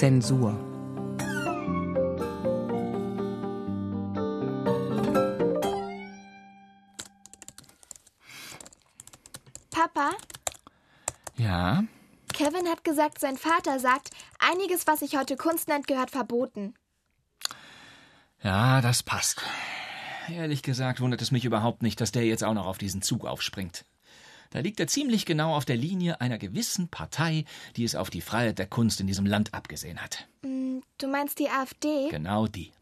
Zensur. Papa, Ja, Kevin hat gesagt, sein Vater sagt, einiges, was sich heute Kunst nennt, gehört verboten. ja, das passt. Ehrlich gesagt wundert es mich überhaupt nicht, dass der jetzt auch noch auf diesen Zug aufspringt. Da liegt er ziemlich genau auf der Linie einer gewissen Partei, die es auf die Freiheit der Kunst in diesem Land abgesehen hat. Hm, Du meinst die AfD? Genau die.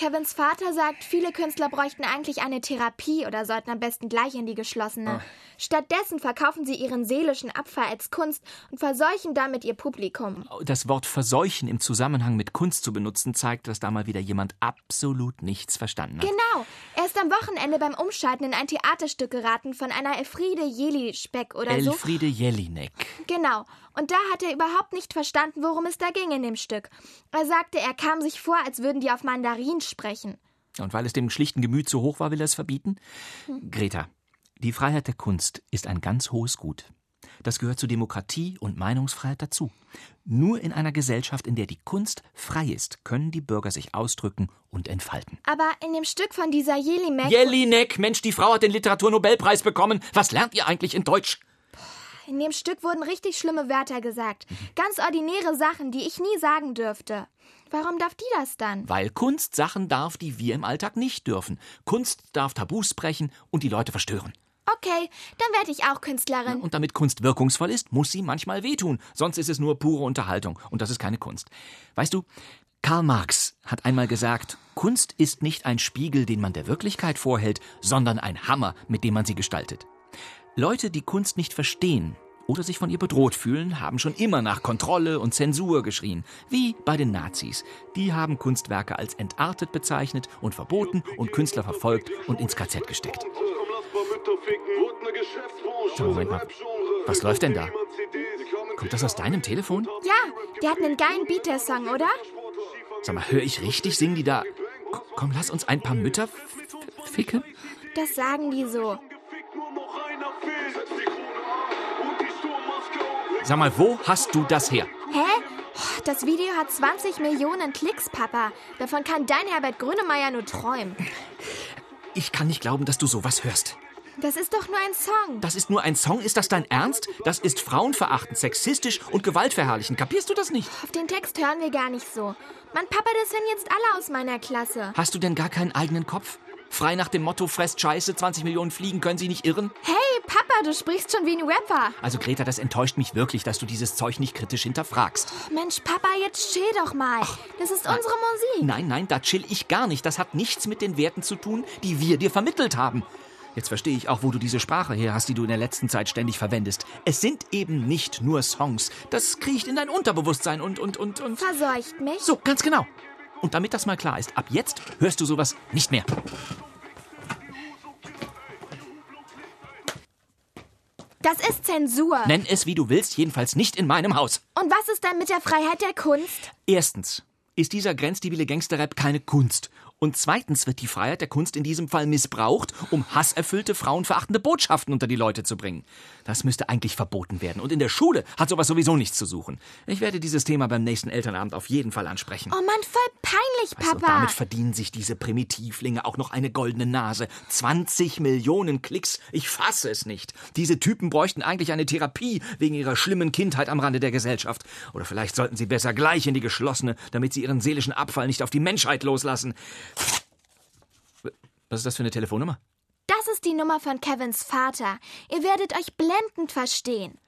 Kevins Vater sagt, viele Künstler bräuchten eigentlich eine Therapie oder sollten am besten gleich in die geschlossene. Stattdessen verkaufen sie ihren seelischen Abfall als Kunst und verseuchen damit ihr Publikum. Das Wort verseuchen im Zusammenhang mit Kunst zu benutzen, zeigt, dass da mal wieder jemand absolut nichts verstanden hat. Genau. Er ist am Wochenende beim Umschalten in ein Theaterstück geraten von einer Elfriede Jeli-Speck oder so. Elfriede Jelinek. Genau. Und da hat er überhaupt nicht verstanden, worum es da ging in dem Stück. Er sagte, er kam sich vor, als würden die auf Mandarin sprechen. Und weil es dem schlichten Gemüt zu hoch war, will er es verbieten? Greta, die Freiheit der Kunst ist ein ganz hohes Gut. Das gehört zu Demokratie und Meinungsfreiheit dazu. Nur in einer Gesellschaft, in der die Kunst frei ist, können die Bürger sich ausdrücken und entfalten. Aber in dem Stück von dieser Jelinek... Jelinek, Mensch, die Frau hat den Literaturnobelpreis bekommen. Was lernt ihr eigentlich in Deutsch? In dem Stück wurden richtig schlimme Wörter gesagt. Ganz ordinäre Sachen, die ich nie sagen dürfte. Warum darf die das dann? Weil Kunst Sachen darf, die wir im Alltag nicht dürfen. Kunst darf Tabus brechen und die Leute verstören. Okay, dann werde ich auch Künstlerin. Und damit Kunst wirkungsvoll ist, muss sie manchmal wehtun. Sonst ist es nur pure Unterhaltung. Und das ist keine Kunst. Weißt du, Karl Marx hat einmal gesagt, Kunst ist nicht ein Spiegel, den man der Wirklichkeit vorhält, sondern ein Hammer, mit dem man sie gestaltet. Leute, die Kunst nicht verstehen oder sich von ihr bedroht fühlen, haben schon immer nach Kontrolle und Zensur geschrien. Wie bei den Nazis. Die haben Kunstwerke als entartet bezeichnet und verboten und Künstler verfolgt und ins KZ gesteckt. So, Moment mal. Was läuft denn da? Kommt das aus deinem Telefon? Ja, der hat einen geilen Beat, der Song, oder? Sag mal, höre ich richtig? Singen die da? Komm, lass uns ein paar Mütter ficken? Das sagen die so. Sag mal, wo hast du das her? Hä? Oh, Das Video hat 20 Millionen Klicks, Papa. Davon kann dein Herbert Grönemeyer nur träumen. Ich kann nicht glauben, dass du sowas hörst. Das ist doch nur ein Song. Das ist nur ein Song? Ist das dein Ernst? Das ist frauenverachtend, sexistisch und gewaltverherrlichend. Kapierst du das nicht? Auf den Text hören wir gar nicht so. Mann, Papa, das hören jetzt alle aus meiner Klasse. Hast du denn gar keinen eigenen Kopf? Frei nach dem Motto, fresst Scheiße, 20 Millionen Fliegen können sie nicht irren? Hey, Papa, du sprichst schon wie ein Rapper. Also Greta, das enttäuscht mich wirklich, dass du dieses Zeug nicht kritisch hinterfragst. Mensch, Papa, jetzt chill doch mal. Das ist unsere Musik. Nein, nein, da chill ich gar nicht. Das hat nichts mit den Werten zu tun, die wir dir vermittelt haben. Jetzt verstehe ich auch, wo du diese Sprache her hast, die du in der letzten Zeit ständig verwendest. Es sind eben nicht nur Songs. Das kriecht in dein Unterbewusstsein und, und, und, und. Verseucht mich. So, ganz genau. Und damit das mal klar ist, ab jetzt hörst du sowas nicht mehr. Das ist Zensur. Nenn es, wie du willst, jedenfalls nicht in meinem Haus. Und was ist dann mit der Freiheit der Kunst? Erstens ist dieser grenzdebile Gangsterrap keine Kunst. Und zweitens wird die Freiheit der Kunst in diesem Fall missbraucht, um hasserfüllte, frauenverachtende Botschaften unter die Leute zu bringen. Das müsste eigentlich verboten werden. Und in der Schule hat sowas sowieso nichts zu suchen. Ich werde dieses Thema beim nächsten Elternabend auf jeden Fall ansprechen. Oh Mann, voll peinlich, Also, Papa. damit verdienen sich diese Primitivlinge auch noch eine goldene Nase. 20 Millionen Klicks. Ich fasse es nicht. Diese Typen bräuchten eigentlich eine Therapie wegen ihrer schlimmen Kindheit am Rande der Gesellschaft. Oder vielleicht sollten sie besser gleich in die geschlossene, damit sie ihren seelischen Abfall nicht auf die Menschheit loslassen. Was ist das für eine Telefonnummer? Das ist die Nummer von Kevins Vater. Ihr werdet euch blendend verstehen.